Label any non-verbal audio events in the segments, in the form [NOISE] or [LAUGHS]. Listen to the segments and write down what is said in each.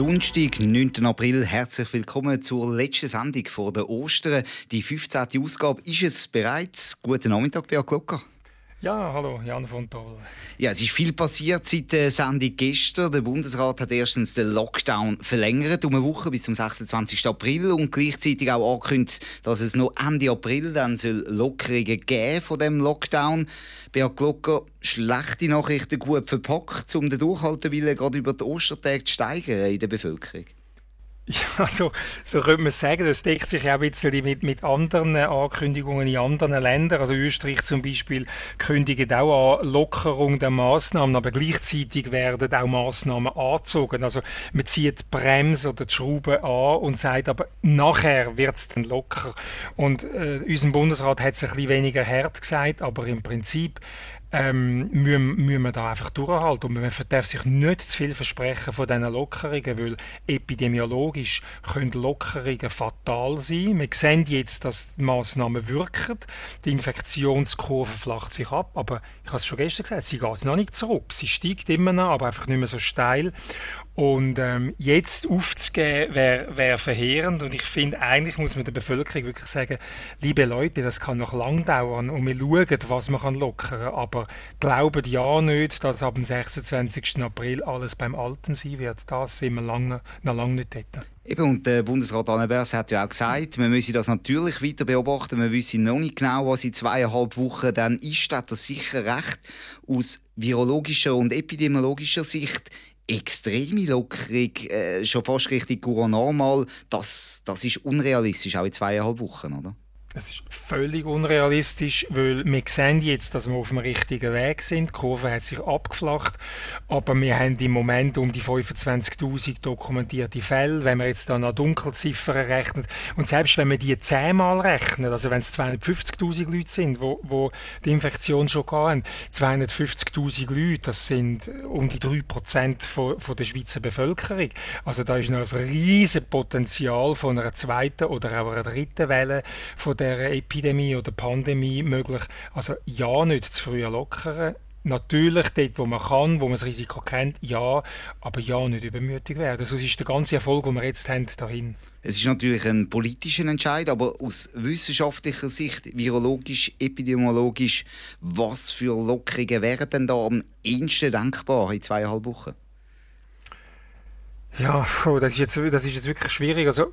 Donnerstag, 9. April. Herzlich willkommen zur letzten Sendung vor der Ostern. Die 15. Ausgabe ist es bereits. Guten Nachmittag, Beat Glocker. Ja, hallo, Jan von Toll. Ja, es ist viel passiert seit der Sendung gestern. Der Bundesrat hat erstens den Lockdown verlängert um eine Woche bis zum 26. April und gleichzeitig auch angekündigt, dass es noch Ende April dann soll Lockerungen geben von dem Lockdown. Beat Glocker, schlechte Nachrichten gut verpackt, um den Durchhaltewillen gerade über die Ostertage zu steigern in der Bevölkerung. Ja, [LAUGHS] so, so könnte man sagen, das deckt sich ja auch ein bisschen mit, mit anderen Ankündigungen in anderen Ländern. Also Österreich zum Beispiel kündigt auch an Lockerung der Maßnahmen, aber gleichzeitig werden auch Maßnahmen angezogen. Also man zieht die Bremse oder die Schraube an und sagt aber, nachher wird es dann locker. Und äh, unser Bundesrat hat es ein bisschen weniger hart gesagt, aber im Prinzip ähm, müssen, müssen wir da einfach durchhalten. Und man darf sich nicht zu viel versprechen von diesen Lockerungen, weil epidemiologisch können Lockerungen fatal sein. Wir sehen jetzt, dass die Massnahmen wirken. Die Infektionskurve flacht sich ab, aber ich habe es schon gestern gesagt, sie geht noch nicht zurück. Sie steigt immer noch, aber einfach nicht mehr so steil. Und ähm, jetzt aufzugeben, wäre wär verheerend. Und ich finde, eigentlich muss man der Bevölkerung wirklich sagen, liebe Leute, das kann noch lang dauern und wir schauen, was man lockern kann. Aber glauben ja nicht, dass ab dem 26. April alles beim Alten sein wird. Das sind wir lange, noch lange nicht dort. Eben, und der Bundesrat Annenbergs hat ja auch gesagt, man müsse das natürlich weiter beobachten. Man wisse noch nicht genau, was in zweieinhalb Wochen dann ist. Hat das sicher recht. Aus virologischer und epidemiologischer Sicht extreme Lockerung, äh, schon fast richtig normal, das, das ist unrealistisch, auch in zweieinhalb Wochen, oder? Es ist völlig unrealistisch, weil wir sehen jetzt, dass wir auf dem richtigen Weg sind. Die Kurve hat sich abgeflacht, aber wir haben im Moment um die 25.000 dokumentierte Fälle. Wenn man jetzt dann noch Dunkelziffern rechnet und selbst wenn wir die zehnmal rechnen, also wenn es 250.000 Leute sind, wo, wo die Infektion schon haben, 250.000 Leute, das sind um die 3% von, von der Schweizer Bevölkerung. Also da ist noch ein riesiges Potenzial von einer zweiten oder auch einer dritten Welle von der Epidemie oder Pandemie möglich. Also ja, nicht zu früh lockern. Natürlich dort, wo man kann, wo man das Risiko kennt, ja, aber ja, nicht übermütig werden. Sonst ist der ganze Erfolg, den wir jetzt haben, dahin. Es ist natürlich ein politischer Entscheid, aber aus wissenschaftlicher Sicht, virologisch, epidemiologisch, was für Lockerungen wären denn da am ehesten denkbar in zweieinhalb Wochen? Ja, das ist, jetzt, das ist jetzt wirklich schwierig. Also,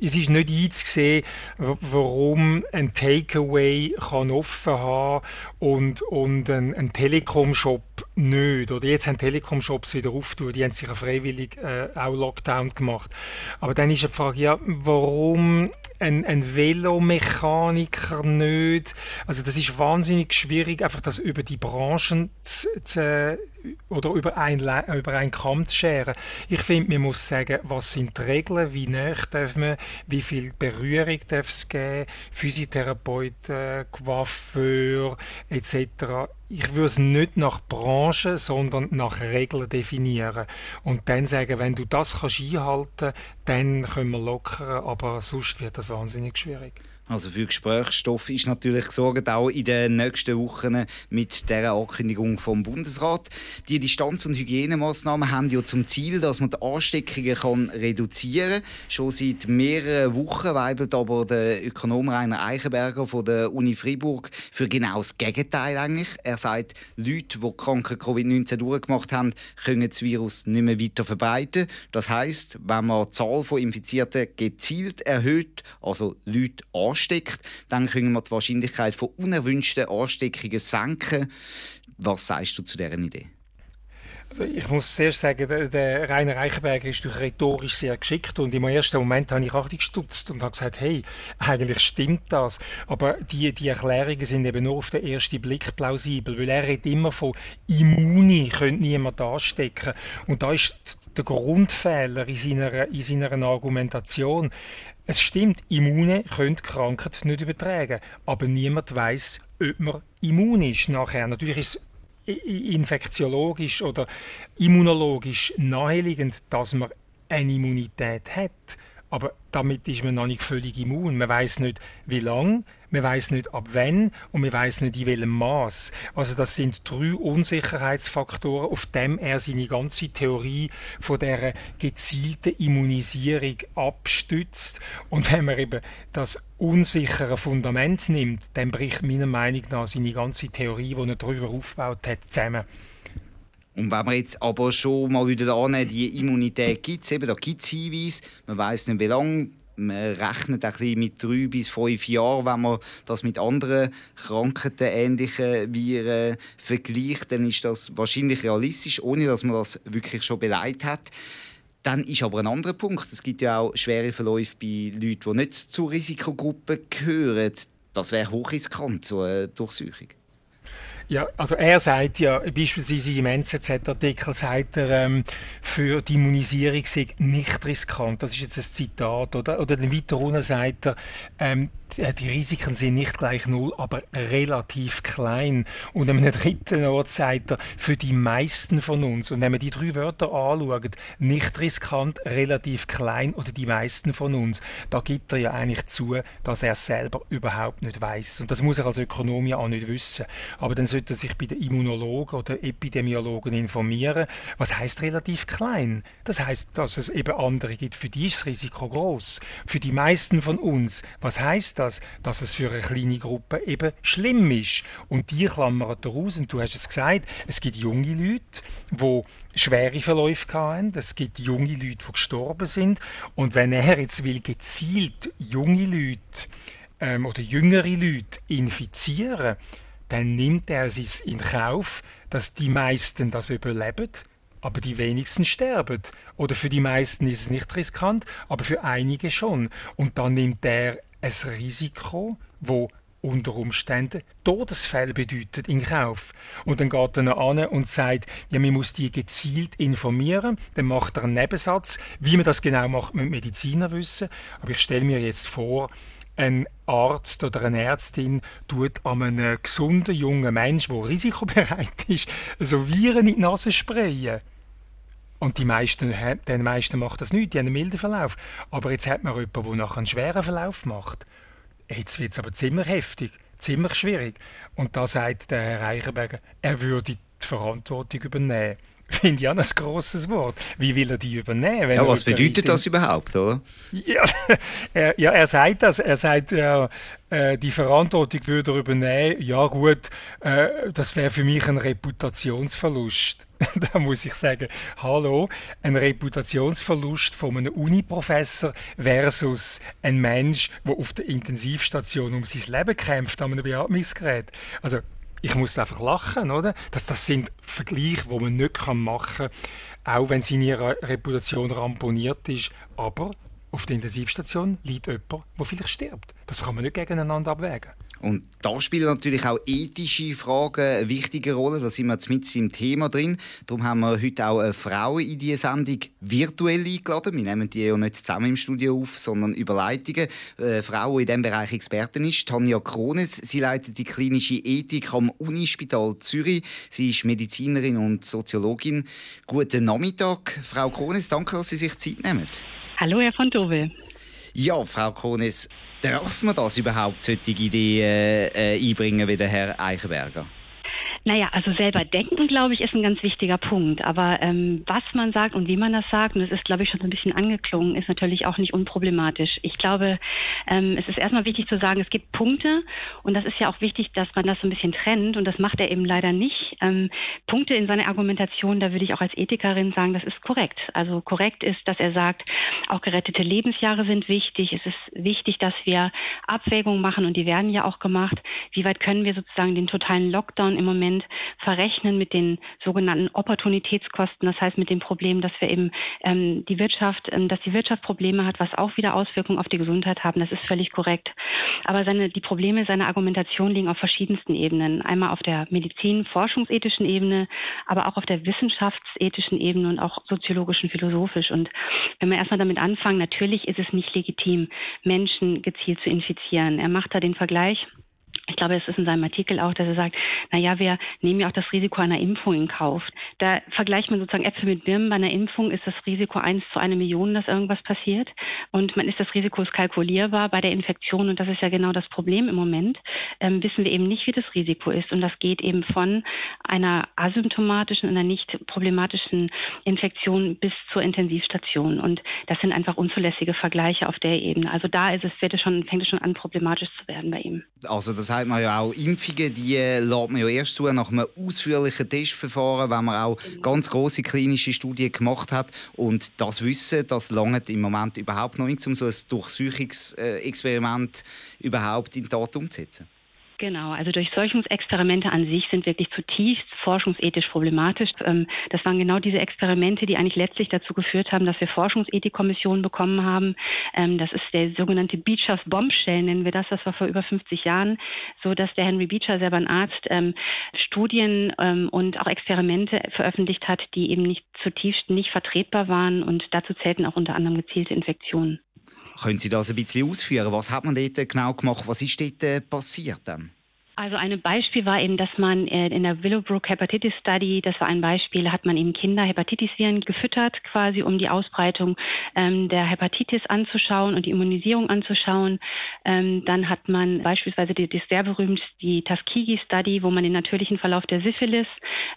es ist nicht einzusehen, warum ein Takeaway kann offen haben und, und ein, ein Telekom-Shop nicht. Oder jetzt haben Telekom-Shops wieder aufgetan, die haben sich freiwillig äh, auch Lockdown gemacht. Aber dann ist die Frage, ja, warum ein, ein Velomechaniker nicht? Also das ist wahnsinnig schwierig, einfach das über die Branchen zu, zu oder über einen, über einen Kamm zu scheren. Ich finde, man muss sagen, was sind die Regeln, wie nah darf man, wie viel Berührung darf es geben, Physiotherapeuten, Coiffeur etc. Ich würde es nicht nach Branche, sondern nach Regeln definieren und dann sagen, wenn du das kannst einhalten, dann können wir lockern, aber sonst wird das wahnsinnig schwierig. Also für Gesprächsstoff ist natürlich gesorgt, auch in den nächsten Wochen mit der Ankündigung vom Bundesrat. Die Distanz- und Hygienemaßnahmen haben ja zum Ziel, dass man die Ansteckungen kann reduzieren kann. Schon seit mehreren Wochen weibelt aber der Ökonom Rainer Eichenberger von der Uni Freiburg für genau das Gegenteil eigentlich. Er sagt, Leute, die kranke Covid-19 durchgemacht haben, können das Virus nicht mehr weiter verbreiten. Das heißt, wenn man die Zahl von Infizierten gezielt erhöht, also Leute ansteckt, ansteckt, dann können wir die Wahrscheinlichkeit von unerwünschten Ansteckungen senken. Was sagst du zu dieser Idee? Also ich muss zuerst sagen, der, Rainer Reichenberger ist durch rhetorisch sehr geschickt und im ersten Moment habe ich auch gestutzt und habe gesagt, hey, eigentlich stimmt das. Aber die, die Erklärungen sind eben nur auf den ersten Blick plausibel, weil er redet immer von Immuni, könnte niemand anstecken. Und da ist der Grundfehler in seiner, in seiner Argumentation. Es stimmt, Immune können Krankheit nicht übertragen, aber niemand weiß, ob man immun ist nachher. Natürlich ist infektiologisch oder immunologisch naheliegend, dass man eine Immunität hat. Aber damit ist man noch nicht völlig immun. Man weiß nicht, wie lang, man weiß nicht ab wann und man weiß nicht in welchem Maß. Also das sind drei Unsicherheitsfaktoren, auf dem er seine ganze Theorie von der gezielten Immunisierung abstützt. Und wenn man eben das unsichere Fundament nimmt, dann bricht meiner Meinung nach seine ganze Theorie, die er darüber aufgebaut hat, zusammen. Und wenn wir jetzt aber schon mal wieder annehmen, die Immunität gibt es, eben, da gibt es Hinweise, man weiß nicht wie lange, man rechnet ein bisschen mit drei bis fünf Jahren, wenn man das mit anderen Krankheiten, ähnlichen Viren vergleicht, dann ist das wahrscheinlich realistisch, ohne dass man das wirklich schon beleidigt hat. Dann ist aber ein anderer Punkt. Es gibt ja auch schwere Verläufe bei Leuten, die nicht zur Risikogruppe gehören. Das wäre hochriskant, so eine Durchsuchung. Ja, also er sagt ja, beispielsweise im NZZ-Artikel sagt er, ähm, für die Immunisierung sei nicht riskant. Das ist jetzt ein Zitat. Oder, oder weiter unten sagt er, ähm, die Risiken sind nicht gleich null, aber relativ klein. Und an einem dritten Ort sagt er, für die meisten von uns, und wenn man die drei Wörter anschaut, nicht riskant, relativ klein oder die meisten von uns, da gibt er ja eigentlich zu, dass er selber überhaupt nicht weiß. Und das muss er als Ökonom ja auch nicht wissen. Aber dann sollte sich bei den Immunologen oder Epidemiologen informieren. Was heißt relativ klein? Das heißt, dass es eben andere gibt, für die ist das Risiko groß. Für die meisten von uns, was heißt das, dass es für eine kleine Gruppe eben schlimm ist. Und die klammern daraus. Und du hast es gesagt, es gibt junge Leute, die schwere Verläufe hatten. Es gibt junge Leute, die gestorben sind. Und wenn er jetzt will gezielt junge Leute ähm, oder jüngere Leute infizieren, dann nimmt er es in Kauf, dass die meisten das überleben aber die wenigsten sterben. Oder für die meisten ist es nicht riskant, aber für einige schon. Und dann nimmt er ein Risiko, wo unter Umständen Todesfälle bedeutet in Kauf. Und dann geht er an und sagt, ja, man muss die gezielt informieren. Dann macht er einen Nebensatz. Wie man das genau macht, müssen Mediziner wissen. Aber ich stelle mir jetzt vor, ein Arzt oder eine Ärztin tut an einem gesunden jungen Menschen, der risikobereit ist, so Viren in die Nase sprayen. Und die meisten, den meisten macht das nicht, die haben einen milden Verlauf. Aber jetzt hat man jemanden, der nachher einen schweren Verlauf macht. Jetzt wird es aber ziemlich heftig, ziemlich schwierig. Und da sagt der Herr Reichenberger, er würde die Verantwortung übernehmen. Finde ich auch ein grosses Wort. Wie will er die übernehmen? ja, was bedeutet das überhaupt, oder? Ja, [LAUGHS] er, ja, er sagt das. Er sagt, äh, die Verantwortung würde er übernehmen. Ja, gut, äh, das wäre für mich ein Reputationsverlust. [LAUGHS] da muss ich sagen, hallo, ein Reputationsverlust von einem Uniprofessor versus ein Mensch, der auf der Intensivstation um sein Leben kämpft an einem Beatmungsgerät. Also ich muss einfach lachen, oder? Dass das sind Vergleiche, die man nicht machen kann, auch wenn seine Reputation ramponiert ist. Aber auf der Intensivstation liegt jemand, der vielleicht stirbt. Das kann man nicht gegeneinander abwägen. Und da spielen natürlich auch ethische Fragen eine wichtige Rolle. Da sind wir jetzt mit im Thema drin. Darum haben wir heute auch eine Frau in diese Sendung virtuell eingeladen. Wir nehmen die ja nicht zusammen im Studio auf, sondern über Leitungen. Eine Frau, die in diesem Bereich Expertin ist, Tanja Krones. Sie leitet die klinische Ethik am Unispital Zürich. Sie ist Medizinerin und Soziologin. Guten Nachmittag, Frau Krones. Danke, dass Sie sich Zeit nehmen. Hallo, Herr von Dove. Ja, Frau Krones, Darf man das überhaupt, solche Ideen äh, einbringen wie der Herr Eichenberger? Naja, also selber denken, glaube ich, ist ein ganz wichtiger Punkt. Aber ähm, was man sagt und wie man das sagt, und das ist, glaube ich, schon so ein bisschen angeklungen, ist natürlich auch nicht unproblematisch. Ich glaube, ähm, es ist erstmal wichtig zu sagen, es gibt Punkte und das ist ja auch wichtig, dass man das so ein bisschen trennt und das macht er eben leider nicht. Ähm, Punkte in seiner Argumentation, da würde ich auch als Ethikerin sagen, das ist korrekt. Also korrekt ist, dass er sagt, auch gerettete Lebensjahre sind wichtig. Es ist wichtig, dass wir Abwägungen machen und die werden ja auch gemacht. Wie weit können wir sozusagen den totalen Lockdown im Moment Experiment verrechnen mit den sogenannten Opportunitätskosten, das heißt mit dem Problem, dass wir eben ähm, die Wirtschaft, ähm, dass die Wirtschaft Probleme hat, was auch wieder Auswirkungen auf die Gesundheit haben. Das ist völlig korrekt. Aber seine, die Probleme seiner Argumentation liegen auf verschiedensten Ebenen. Einmal auf der Medizin-forschungsethischen Ebene, aber auch auf der wissenschaftsethischen Ebene und auch soziologischen, philosophisch. Und wenn wir erstmal damit anfangen, natürlich ist es nicht legitim, Menschen gezielt zu infizieren. Er macht da den Vergleich ich glaube, es ist in seinem Artikel auch, dass er sagt, na ja, wir nehmen ja auch das Risiko einer Impfung in Kauf. Da vergleicht man sozusagen Äpfel mit Birnen. Bei einer Impfung ist das Risiko eins zu einer Million, dass irgendwas passiert. Und man ist das Risiko ist kalkulierbar. Bei der Infektion, und das ist ja genau das Problem im Moment, ähm, wissen wir eben nicht, wie das Risiko ist. Und das geht eben von einer asymptomatischen, einer nicht problematischen Infektion bis zur Intensivstation. Und das sind einfach unzulässige Vergleiche auf der Ebene. Also da ist es, wird es schon, fängt es schon an, problematisch zu werden bei ihm. Also das sagt man ja auch, Impfungen, die äh, lässt man ja erst zu nach einem ausführlichen Testverfahren, wenn man auch ganz große klinische Studien gemacht hat. Und das Wissen, das langt im Moment überhaupt noch nicht, um so ein Durchsuchungsexperiment überhaupt in Tat umzusetzen. Genau, also Durchseuchungsexperimente an sich sind wirklich zutiefst forschungsethisch problematisch. Ähm, das waren genau diese Experimente, die eigentlich letztlich dazu geführt haben, dass wir Forschungsethikkommissionen bekommen haben. Ähm, das ist der sogenannte Beechers Bombshell, nennen wir das. Das war vor über 50 Jahren so, dass der Henry Beecher, selber ein Arzt, ähm, Studien und auch Experimente veröffentlicht hat, die eben nicht zutiefst nicht vertretbar waren und dazu zählten auch unter anderem gezielte Infektionen. Können Sie das ein bisschen ausführen? Was hat man dort genau gemacht? Was ist dort äh, passiert dann? Also ein Beispiel war eben, dass man äh, in der Willowbrook Hepatitis Study, das war ein Beispiel, hat man eben Kinder Hepatitisviren gefüttert, quasi um die Ausbreitung ähm, der Hepatitis anzuschauen und die Immunisierung anzuschauen. Ähm, dann hat man beispielsweise die, die sehr berühmt die Tuskegee Study, wo man den natürlichen Verlauf der Syphilis,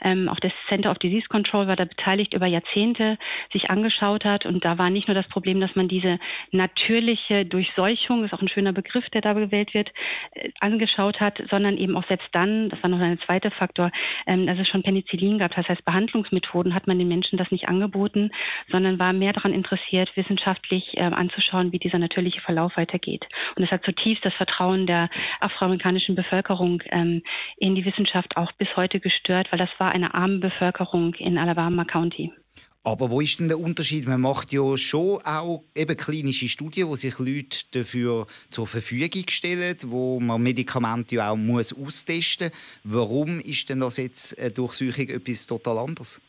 ähm, auch das Center of Disease Control war da beteiligt über Jahrzehnte, sich angeschaut hat. Und da war nicht nur das Problem, dass man diese natürliche Durchseuchung, ist auch ein schöner Begriff, der da gewählt wird, äh, angeschaut hat, sondern sondern eben auch selbst dann, das war noch ein zweiter Faktor, ähm, dass es schon Penicillin gab. Das heißt, Behandlungsmethoden hat man den Menschen das nicht angeboten, sondern war mehr daran interessiert, wissenschaftlich äh, anzuschauen, wie dieser natürliche Verlauf weitergeht. Und es hat zutiefst das Vertrauen der afroamerikanischen Bevölkerung ähm, in die Wissenschaft auch bis heute gestört, weil das war eine arme Bevölkerung in Alabama County. Aber wo ist denn der Unterschied? Man macht ja schon auch eben klinische Studien, wo sich Leute dafür zur Verfügung stellen, wo man Medikamente ja auch austesten muss. Warum ist denn das jetzt eine Durchsuchung etwas total anderes?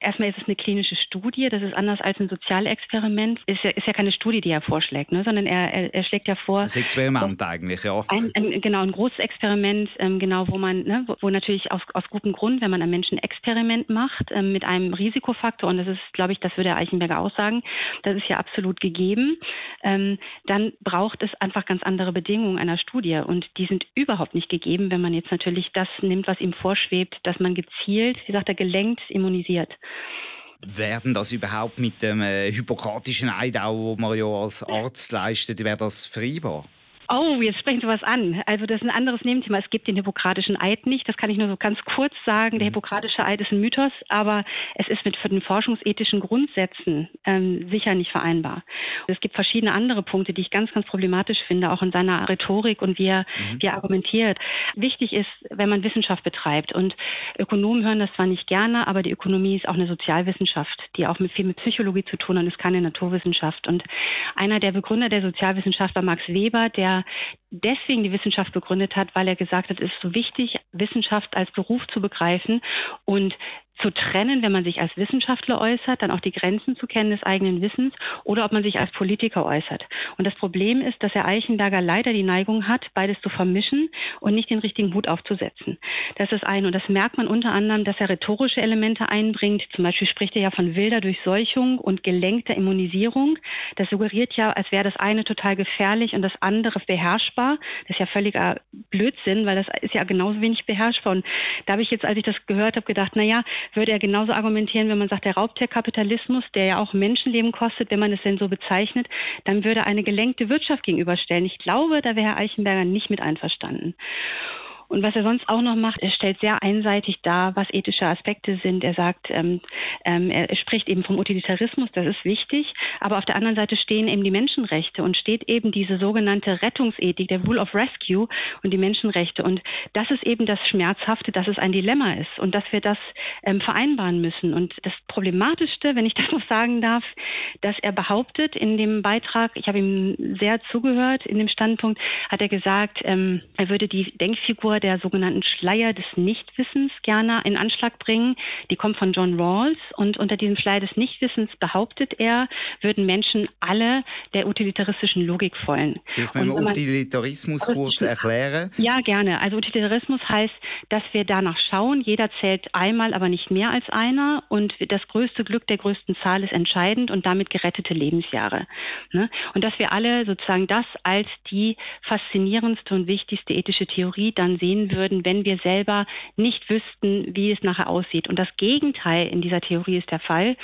Erstmal ist es eine klinische Studie, das ist anders als ein Sozialexperiment. Ist ja, ist ja keine Studie, die er vorschlägt, ne? sondern er, er, er schlägt ja vor. Das Experiment so, eigentlich, ja. Ein, ein, genau, ein großes Experiment, ähm, genau, wo man, ne, wo, wo, natürlich aus, aus gutem Grund, wenn man ein Menschenexperiment macht, ähm, mit einem Risikofaktor, und das ist, glaube ich, das würde Herr Eichenberger auch sagen, das ist ja absolut gegeben, ähm, dann braucht es einfach ganz andere Bedingungen einer Studie. Und die sind überhaupt nicht gegeben, wenn man jetzt natürlich das nimmt, was ihm vorschwebt, dass man gezielt, wie sagt er, gelenkt immunisiert. Werden das überhaupt mit dem äh, hypokratischen Eid, auch, wo man ja als Arzt leistet, wäre das vereinbar? Oh, jetzt sprechen Sie was an. Also das ist ein anderes Nebenthema. Es gibt den hippokratischen Eid nicht. Das kann ich nur so ganz kurz sagen. Der mhm. hippokratische Eid ist ein Mythos, aber es ist mit den forschungsethischen Grundsätzen ähm, sicher nicht vereinbar. Es gibt verschiedene andere Punkte, die ich ganz, ganz problematisch finde, auch in seiner Rhetorik und wie er, mhm. wie er argumentiert. Wichtig ist, wenn man Wissenschaft betreibt und Ökonomen hören das zwar nicht gerne, aber die Ökonomie ist auch eine Sozialwissenschaft, die auch mit viel mit Psychologie zu tun hat und ist keine Naturwissenschaft. Und einer der Begründer der Sozialwissenschaft war Max Weber, der deswegen die Wissenschaft begründet hat, weil er gesagt hat, es ist so wichtig, Wissenschaft als Beruf zu begreifen und zu trennen, wenn man sich als Wissenschaftler äußert, dann auch die Grenzen zu kennen des eigenen Wissens oder ob man sich als Politiker äußert. Und das Problem ist, dass Herr Eichenberger leider die Neigung hat, beides zu vermischen und nicht den richtigen Hut aufzusetzen. Das ist ein und das merkt man unter anderem, dass er rhetorische Elemente einbringt. Zum Beispiel spricht er ja von wilder Durchseuchung und gelenkter Immunisierung. Das suggeriert ja, als wäre das eine total gefährlich und das andere beherrschbar. Das ist ja völliger Blödsinn, weil das ist ja genauso wenig beherrschbar. Und da habe ich jetzt, als ich das gehört habe, gedacht, na ja, würde er genauso argumentieren, wenn man sagt, der Raubtierkapitalismus, der ja auch Menschenleben kostet, wenn man es denn so bezeichnet, dann würde eine gelenkte Wirtschaft gegenüberstellen. Ich glaube, da wäre Herr Eichenberger nicht mit einverstanden. Und was er sonst auch noch macht, er stellt sehr einseitig dar, was ethische Aspekte sind. Er sagt, ähm, ähm, er spricht eben vom Utilitarismus, das ist wichtig, aber auf der anderen Seite stehen eben die Menschenrechte und steht eben diese sogenannte Rettungsethik, der Rule of Rescue und die Menschenrechte. Und das ist eben das Schmerzhafte, dass es ein Dilemma ist und dass wir das ähm, vereinbaren müssen. Und das Problematischste, wenn ich [LAUGHS] das noch sagen darf, dass er behauptet in dem Beitrag, ich habe ihm sehr zugehört, in dem Standpunkt hat er gesagt, ähm, er würde die Denkfigur der sogenannten Schleier des Nichtwissens gerne in Anschlag bringen. Die kommt von John Rawls und unter diesem Schleier des Nichtwissens behauptet er, würden Menschen alle der utilitaristischen Logik folgen. Vielleicht mal Utilitarismus kurz erklären? Ja, gerne. Also Utilitarismus heißt, dass wir danach schauen, jeder zählt einmal, aber nicht mehr als einer und das größte Glück der größten Zahl ist entscheidend und damit gerettete Lebensjahre. Ne? Und dass wir alle sozusagen das als die faszinierendste und wichtigste ethische Theorie dann sehen würden, wenn wir selber nicht wüssten, wie es nachher aussieht. Und das Gegenteil in dieser Theorie ist der Fall.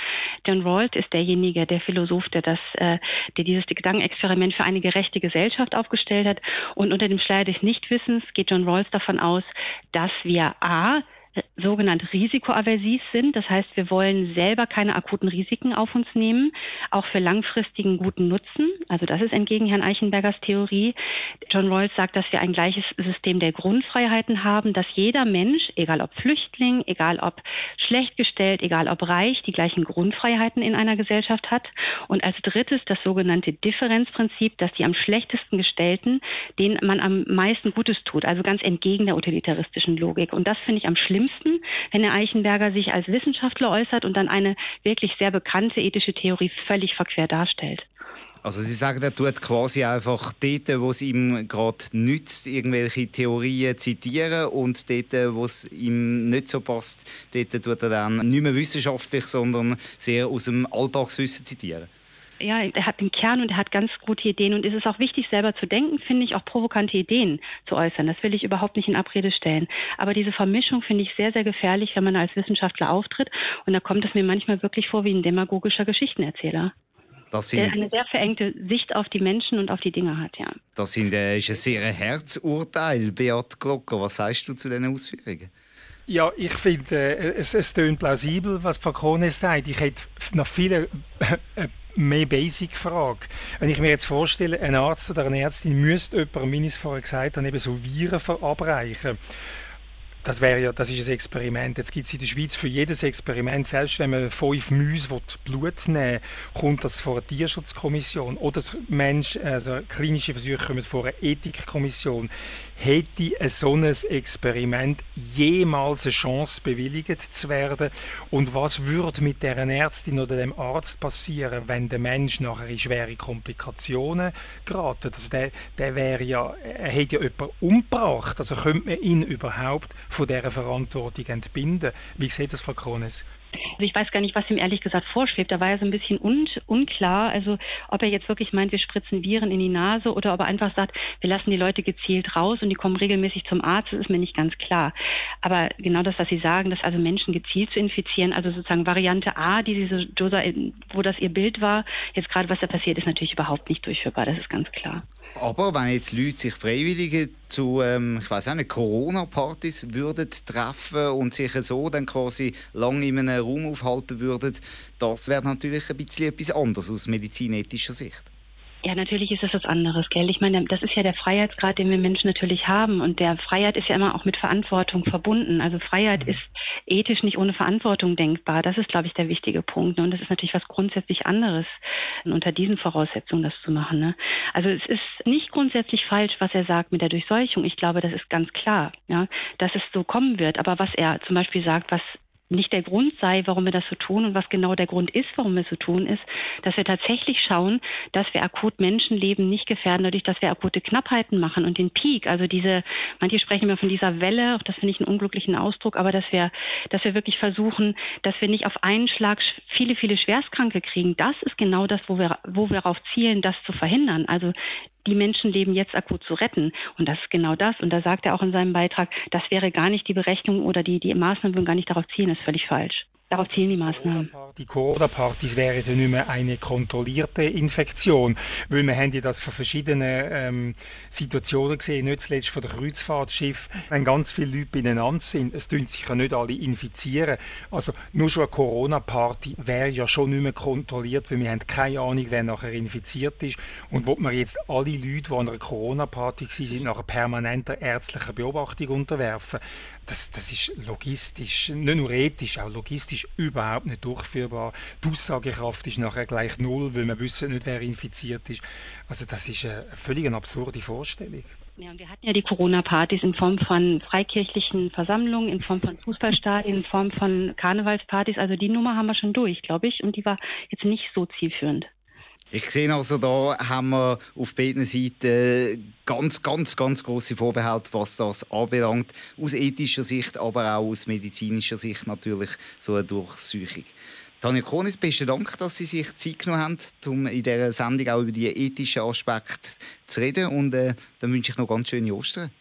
John Rawls ist derjenige, der Philosoph, der das, äh, der dieses Gedankenexperiment für eine gerechte Gesellschaft aufgestellt hat. Und unter dem Schleier des Nichtwissens geht John Rawls davon aus, dass wir A, sogenannt risikoaversiv sind. Das heißt, wir wollen selber keine akuten Risiken auf uns nehmen, auch für langfristigen guten Nutzen. Also das ist entgegen Herrn Eichenbergers Theorie. John Rawls sagt, dass wir ein gleiches System der Grundfreiheiten haben, dass jeder Mensch, egal ob Flüchtling, egal ob schlecht gestellt, egal ob reich, die gleichen Grundfreiheiten in einer Gesellschaft hat. Und als drittes das sogenannte Differenzprinzip, dass die am schlechtesten gestellten, denen man am meisten Gutes tut. Also ganz entgegen der utilitaristischen Logik. Und das finde ich am schlimmsten schlimmsten, wenn der Eichenberger sich als Wissenschaftler äußert und dann eine wirklich sehr bekannte ethische Theorie völlig verquer darstellt. Also Sie sagen, er tut quasi einfach dort, wo es ihm gerade nützt, irgendwelche Theorien zitieren und dort, wo es ihm nicht so passt, dort tut er dann nicht mehr wissenschaftlich, sondern sehr aus dem Alltagswissen zitieren ja, er hat den Kern und er hat ganz gute Ideen und es ist auch wichtig, selber zu denken, finde ich, auch provokante Ideen zu äußern. Das will ich überhaupt nicht in Abrede stellen. Aber diese Vermischung finde ich sehr, sehr gefährlich, wenn man als Wissenschaftler auftritt und da kommt es mir manchmal wirklich vor wie ein demagogischer Geschichtenerzähler. Das sind, der eine sehr verengte Sicht auf die Menschen und auf die Dinge hat, ja. Das sind, äh, ist ein sehr Herzurteil, Beat Glocker. Was sagst du zu diesen Ausführungen? Ja, ich finde, äh, es, es tönt plausibel, was Frau Krones sagt. Ich hätte noch viele [LAUGHS] äh, mehr Basic-Frage. Wenn ich mir jetzt vorstelle, ein Arzt oder eine Ärztin müsste jemandem, wie ich es vorher gesagt habe, eben so Viren verabreichen das wäre ja, das ist ein Experiment. Jetzt gibt es in der Schweiz für jedes Experiment, selbst wenn man fünf Mäuse Blut nehmen kommt das vor eine Tierschutzkommission oder das Mensch, also klinische Versuche kommen vor eine Ethikkommission. Hätte ein so ein Experiment jemals eine Chance bewilligt zu werden? Und was würde mit der Ärztin oder dem Arzt passieren, wenn der Mensch nachher in schwere Komplikationen gerät? Also der, der wäre ja, er hätte ja jemanden umgebracht. Also könnte man ihn überhaupt von dieser Verantwortung entbinden. Wie sieht das, Frau Krones? Also ich weiß gar nicht, was ihm ehrlich gesagt vorschwebt. Da war er so ein bisschen un unklar, also ob er jetzt wirklich meint, wir spritzen Viren in die Nase oder ob er einfach sagt, wir lassen die Leute gezielt raus und die kommen regelmäßig zum Arzt, das ist mir nicht ganz klar. Aber genau das, was Sie sagen, dass also Menschen gezielt zu infizieren, also sozusagen Variante A, die diese Josa, wo das ihr Bild war, jetzt gerade was da passiert, ist natürlich überhaupt nicht durchführbar, das ist ganz klar. Aber wenn jetzt Leute sich freiwillig zu, ähm, ich weiß nicht, Corona-Partys würden treffen und sich so dann quasi lange in einem Raum aufhalten würden, das wäre natürlich ein bisschen etwas anderes aus medizinethischer Sicht. Ja, natürlich ist das was anderes, gell? Ich meine, das ist ja der Freiheitsgrad, den wir Menschen natürlich haben. Und der Freiheit ist ja immer auch mit Verantwortung verbunden. Also Freiheit mhm. ist ethisch nicht ohne Verantwortung denkbar. Das ist, glaube ich, der wichtige Punkt. Und das ist natürlich was grundsätzlich anderes, unter diesen Voraussetzungen das zu machen. Ne? Also es ist nicht grundsätzlich falsch, was er sagt mit der Durchseuchung. Ich glaube, das ist ganz klar, ja, dass es so kommen wird. Aber was er zum Beispiel sagt, was nicht der Grund sei, warum wir das so tun und was genau der Grund ist, warum wir so tun, ist, dass wir tatsächlich schauen, dass wir akut Menschenleben nicht gefährden, dadurch, dass wir akute Knappheiten machen und den Peak, also diese, manche sprechen immer von dieser Welle, auch das finde ich einen unglücklichen Ausdruck, aber dass wir, dass wir wirklich versuchen, dass wir nicht auf einen Schlag viele, viele Schwerstkranke kriegen. Das ist genau das, wo wir, wo wir darauf zielen, das zu verhindern. Also die Menschenleben jetzt akut zu retten. Und das ist genau das. Und da sagt er auch in seinem Beitrag, das wäre gar nicht die Berechnung oder die, die Maßnahmen würden gar nicht darauf zielen, ist völlig falsch. Darauf zielen die Maßnahmen. Die Corona-Partys wären ja nicht mehr eine kontrollierte Infektion, weil wir haben ja das von verschiedenen ähm, Situationen gesehen, nicht zuletzt von der Kreuzfahrtschiff, wenn ganz viele Leute beieinander sind, es tun sich ja nicht alle infizieren. Also nur schon eine Corona-Party wäre ja schon nicht mehr kontrolliert, weil wir haben keine Ahnung, wer nachher infiziert ist und wo man jetzt alle Leute, die an einer Corona-Party sind, nach einer permanenten ärztlichen Beobachtung unterwerfen. Das, das ist logistisch, nicht nur ethisch, auch logistisch überhaupt nicht durchführbar. Die Aussagekraft ist nachher gleich null, weil wir wissen nicht, wer infiziert ist. Also das ist eine völlig absurde Vorstellung. Ja, und wir hatten ja die Corona-Partys in Form von freikirchlichen Versammlungen, in Form von Fußballstadien, in Form von Karnevalspartys. Also die Nummer haben wir schon durch, glaube ich. Und die war jetzt nicht so zielführend. Ich sehe also, da haben wir auf beiden Seiten ganz, ganz, ganz große Vorbehalte, was das anbelangt. Aus ethischer Sicht, aber auch aus medizinischer Sicht natürlich so eine Durchsuchung. Tanja Kronis, besten Dank, dass Sie sich Zeit genommen haben, um in dieser Sendung auch über die ethischen Aspekte zu reden. Und äh, dann wünsche ich noch ganz schöne Ostern.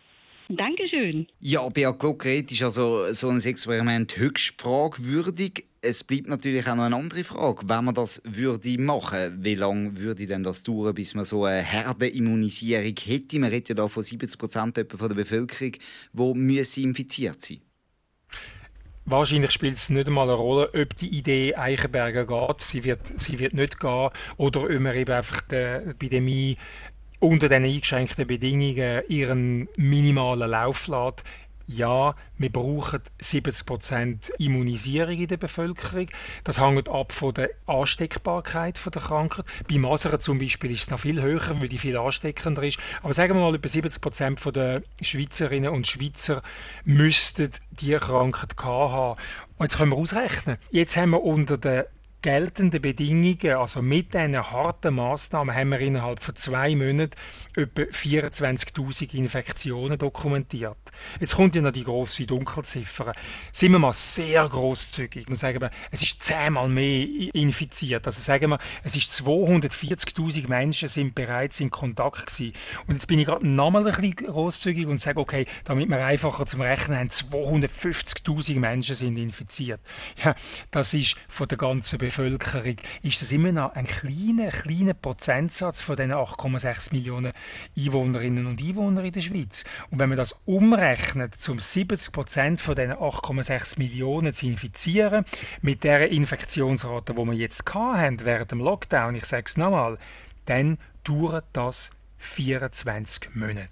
Dankeschön. Ja, Beat Glockret ist also so ein Experiment höchst fragwürdig. Es bleibt natürlich auch noch eine andere Frage. Wenn man das würde machen, wie lange würde denn das dauern, bis man so eine Herdenimmunisierung hätte? Man redet ja da von 70 Prozent der Bevölkerung, die infiziert sein Wahrscheinlich spielt es nicht einmal eine Rolle, ob die Idee Eichenberger geht. Sie wird, sie wird nicht gehen. Oder ob man eben einfach die Epidemie unter den eingeschränkten Bedingungen ihren minimalen Lauf lässt ja, wir brauchen 70% Immunisierung in der Bevölkerung. Das hängt ab von der Ansteckbarkeit der Krankheit. Bei Masern zum Beispiel ist es noch viel höher, weil die viel ansteckender ist. Aber sagen wir mal, etwa 70% der Schweizerinnen und Schweizer müssten die Krankheit haben. Und jetzt können wir ausrechnen. Jetzt haben wir unter den geltenden Bedingungen, also mit diesen harten Massnahmen, haben wir innerhalb von zwei Monaten etwa 24.000 Infektionen dokumentiert. Jetzt kommt ja noch die grosse Dunkelziffer. Sind wir mal sehr großzügig und sagen wir, es ist zehnmal mehr infiziert. Also sagen wir, es ist 240.000 Menschen sind bereits in Kontakt gewesen. Und jetzt bin ich gerade nochmal ein bisschen großzügig und sage, okay, damit wir einfacher zum Rechnen haben, 250.000 Menschen sind infiziert. Ja, das ist von der ganzen Bevölkerung Bevölkerung ist das immer noch ein kleiner, kleiner Prozentsatz von den 8,6 Millionen Einwohnerinnen und Einwohnern in der Schweiz. Und wenn man das umrechnet, zum 70 Prozent von den 8,6 Millionen zu infizieren, mit der Infektionsrate, die wir jetzt hatten während dem Lockdown, ich sage es nochmal, dann dauert das 24 Monate.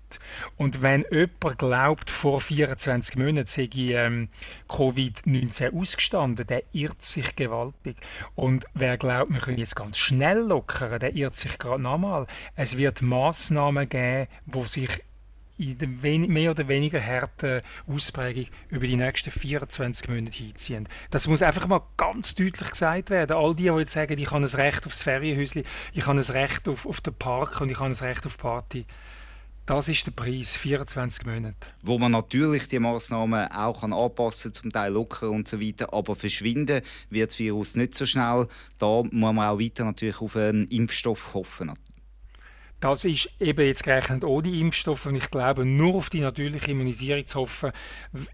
Und wenn jemand glaubt, vor 24 Monaten sei ähm, Covid-19 ausgestanden, der irrt sich gewaltig. Und wer glaubt, wir können jetzt ganz schnell lockern, der irrt sich gerade nochmal. Es wird Massnahmen geben, wo sich in der mehr oder weniger harten Ausprägung über die nächsten 24 Monate hinziehen. Das muss einfach mal ganz deutlich gesagt werden. All die, die jetzt sagen, ich habe ein Recht aufs Ferienhäuschen, ich habe ein Recht auf, auf den Park und ich habe ein Recht auf Party. Das ist der Preis, 24 Monate. Wo man natürlich die Massnahmen auch anpassen kann, zum Teil locker und so weiter, aber verschwinden wird das Virus nicht so schnell. Da muss man auch weiter natürlich auf einen Impfstoff hoffen. Das ist eben jetzt gerechnet ohne Impfstoff und ich glaube, nur auf die natürliche Immunisierung zu hoffen,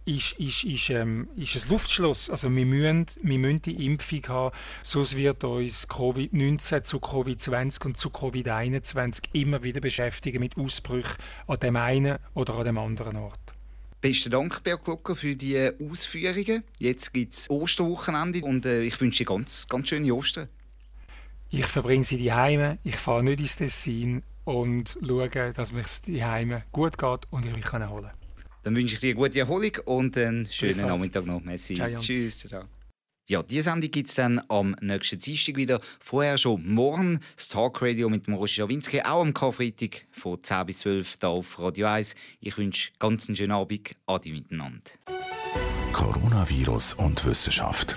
ist, ist, ist, ähm, ist ein Luftschloss. Also wir müssen, wir müssen die Impfung haben, sonst wird uns Covid-19 zu Covid-20 und zu Covid-21 immer wieder beschäftigen mit Ausbrüchen an dem einen oder an dem anderen Ort. Besten Dank, Bert Glocker, für die Ausführungen. Jetzt gibt es Osterwochenende und äh, ich wünsche dir ganz, ganz schöne Ostern. Ich verbringe sie die Heime, ich fahre nicht ins Tessin und schauen, dass es die Heime gut geht und ich mich holen kann. Dann wünsche ich dir eine gute Erholung und einen schönen Nachmittag noch. Merci. Ciao, Tschüss. Ciao. Ja, diese Sendung gibt es dann am nächsten Dienstag wieder. Vorher schon morgen das Talkradio mit dem Roger Schawinski, auch am Karfreitag von 10 bis 12 hier auf Radio 1. Ich wünsche ganz einen schönen Abend. Adi miteinander. Coronavirus und Wissenschaft.